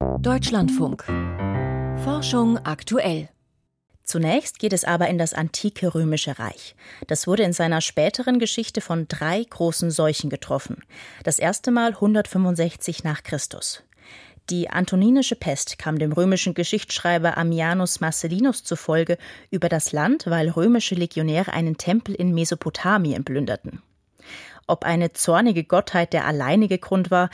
Deutschlandfunk. Forschung aktuell. Zunächst geht es aber in das antike römische Reich. Das wurde in seiner späteren Geschichte von drei großen Seuchen getroffen. Das erste Mal 165 nach Christus. Die antoninische Pest kam dem römischen Geschichtsschreiber Ammianus Marcellinus zufolge über das Land, weil römische Legionäre einen Tempel in Mesopotamien plünderten. Ob eine zornige Gottheit der alleinige Grund war,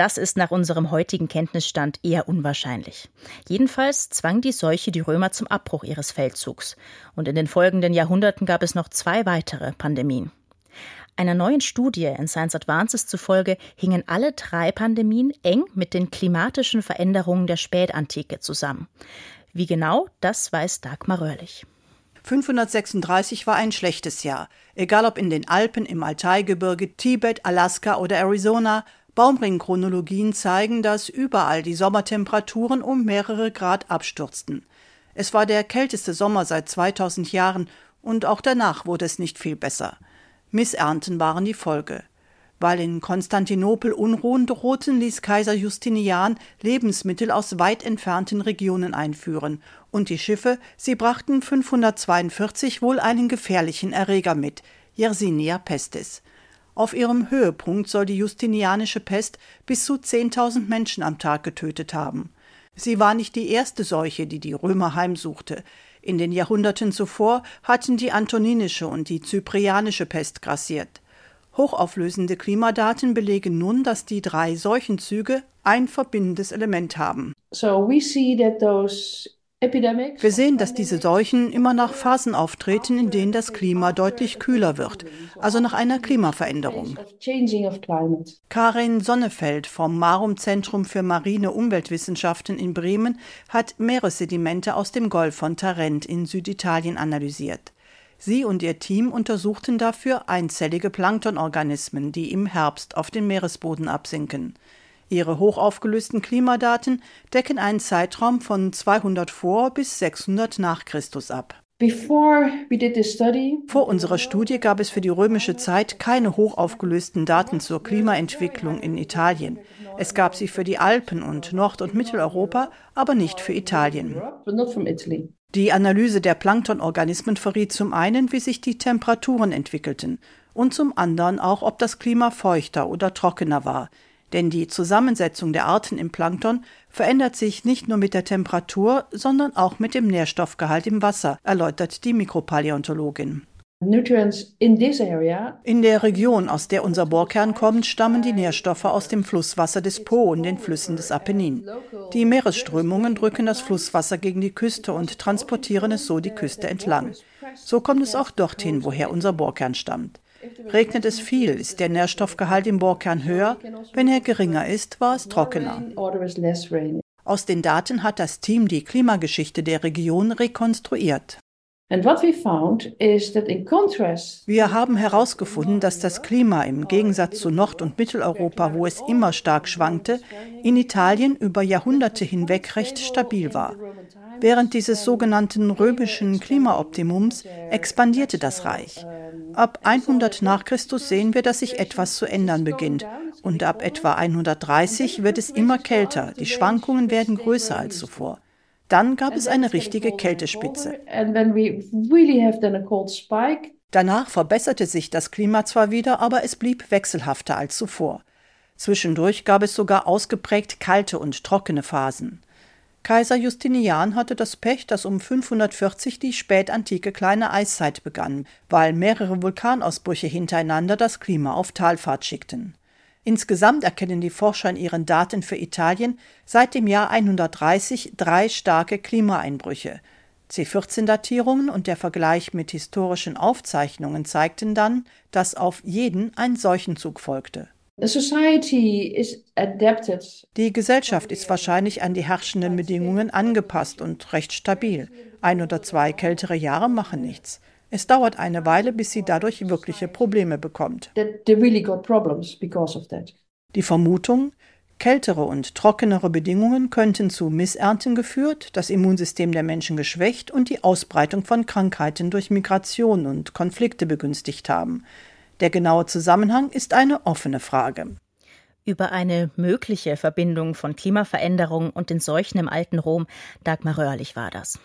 das ist nach unserem heutigen Kenntnisstand eher unwahrscheinlich. Jedenfalls zwang die Seuche die Römer zum Abbruch ihres Feldzugs. Und in den folgenden Jahrhunderten gab es noch zwei weitere Pandemien. Einer neuen Studie in Science Advances zufolge hingen alle drei Pandemien eng mit den klimatischen Veränderungen der Spätantike zusammen. Wie genau, das weiß Dagmar Röhrlich. 536 war ein schlechtes Jahr. Egal ob in den Alpen, im Altaigebirge, Tibet, Alaska oder Arizona, Baumringchronologien zeigen, dass überall die Sommertemperaturen um mehrere Grad abstürzten. Es war der kälteste Sommer seit 2000 Jahren und auch danach wurde es nicht viel besser. Missernten waren die Folge. Weil in Konstantinopel Unruhen drohten, ließ Kaiser Justinian Lebensmittel aus weit entfernten Regionen einführen, und die Schiffe, sie brachten 542 wohl einen gefährlichen Erreger mit, Yersinia pestis. Auf ihrem Höhepunkt soll die Justinianische Pest bis zu 10.000 Menschen am Tag getötet haben. Sie war nicht die erste Seuche, die die Römer heimsuchte. In den Jahrhunderten zuvor hatten die antoninische und die zyprianische Pest grassiert. Hochauflösende Klimadaten belegen nun, dass die drei Seuchenzüge ein verbindendes Element haben. So we see that those wir sehen, dass diese Seuchen immer nach Phasen auftreten, in denen das Klima deutlich kühler wird, also nach einer Klimaveränderung. Karin Sonnefeld vom Marum Zentrum für marine Umweltwissenschaften in Bremen hat Meeressedimente aus dem Golf von Tarent in Süditalien analysiert. Sie und ihr Team untersuchten dafür einzellige Planktonorganismen, die im Herbst auf den Meeresboden absinken. Ihre hochaufgelösten Klimadaten decken einen Zeitraum von 200 vor bis 600 nach Christus ab. Vor unserer Studie gab es für die römische Zeit keine hochaufgelösten Daten zur Klimaentwicklung in Italien. Es gab sie für die Alpen und Nord- und Mitteleuropa, aber nicht für Italien. Die Analyse der Planktonorganismen verriet zum einen, wie sich die Temperaturen entwickelten und zum anderen auch, ob das Klima feuchter oder trockener war. Denn die Zusammensetzung der Arten im Plankton verändert sich nicht nur mit der Temperatur, sondern auch mit dem Nährstoffgehalt im Wasser, erläutert die Mikropaläontologin. In der Region, aus der unser Bohrkern kommt, stammen die Nährstoffe aus dem Flusswasser des Po und den Flüssen des Apennin. Die Meeresströmungen drücken das Flusswasser gegen die Küste und transportieren es so die Küste entlang. So kommt es auch dorthin, woher unser Bohrkern stammt. Regnet es viel, ist der Nährstoffgehalt im Bohrkern höher, wenn er geringer ist, war es trockener. Aus den Daten hat das Team die Klimageschichte der Region rekonstruiert. Wir haben herausgefunden, dass das Klima im Gegensatz zu Nord- und Mitteleuropa, wo es immer stark schwankte, in Italien über Jahrhunderte hinweg recht stabil war. Während dieses sogenannten römischen Klimaoptimums expandierte das Reich. Ab 100 nach Christus sehen wir, dass sich etwas zu ändern beginnt. Und ab etwa 130 wird es immer kälter. Die Schwankungen werden größer als zuvor. Dann gab es eine richtige Kältespitze. Danach verbesserte sich das Klima zwar wieder, aber es blieb wechselhafter als zuvor. Zwischendurch gab es sogar ausgeprägt kalte und trockene Phasen. Kaiser Justinian hatte das Pech, dass um 540 die spätantike kleine Eiszeit begann, weil mehrere Vulkanausbrüche hintereinander das Klima auf Talfahrt schickten. Insgesamt erkennen die Forscher in ihren Daten für Italien seit dem Jahr 130 drei starke Klimaeinbrüche. C14-Datierungen und der Vergleich mit historischen Aufzeichnungen zeigten dann, dass auf jeden ein Seuchenzug folgte. Die Gesellschaft ist wahrscheinlich an die herrschenden Bedingungen angepasst und recht stabil. Ein oder zwei kältere Jahre machen nichts. Es dauert eine Weile, bis sie dadurch wirkliche Probleme bekommt. Die Vermutung, kältere und trockenere Bedingungen könnten zu Missernten geführt, das Immunsystem der Menschen geschwächt und die Ausbreitung von Krankheiten durch Migration und Konflikte begünstigt haben. Der genaue Zusammenhang ist eine offene Frage. über eine mögliche Verbindung von Klimaveränderung und den Seuchen im alten Rom. Dagmar Röhrlich war das.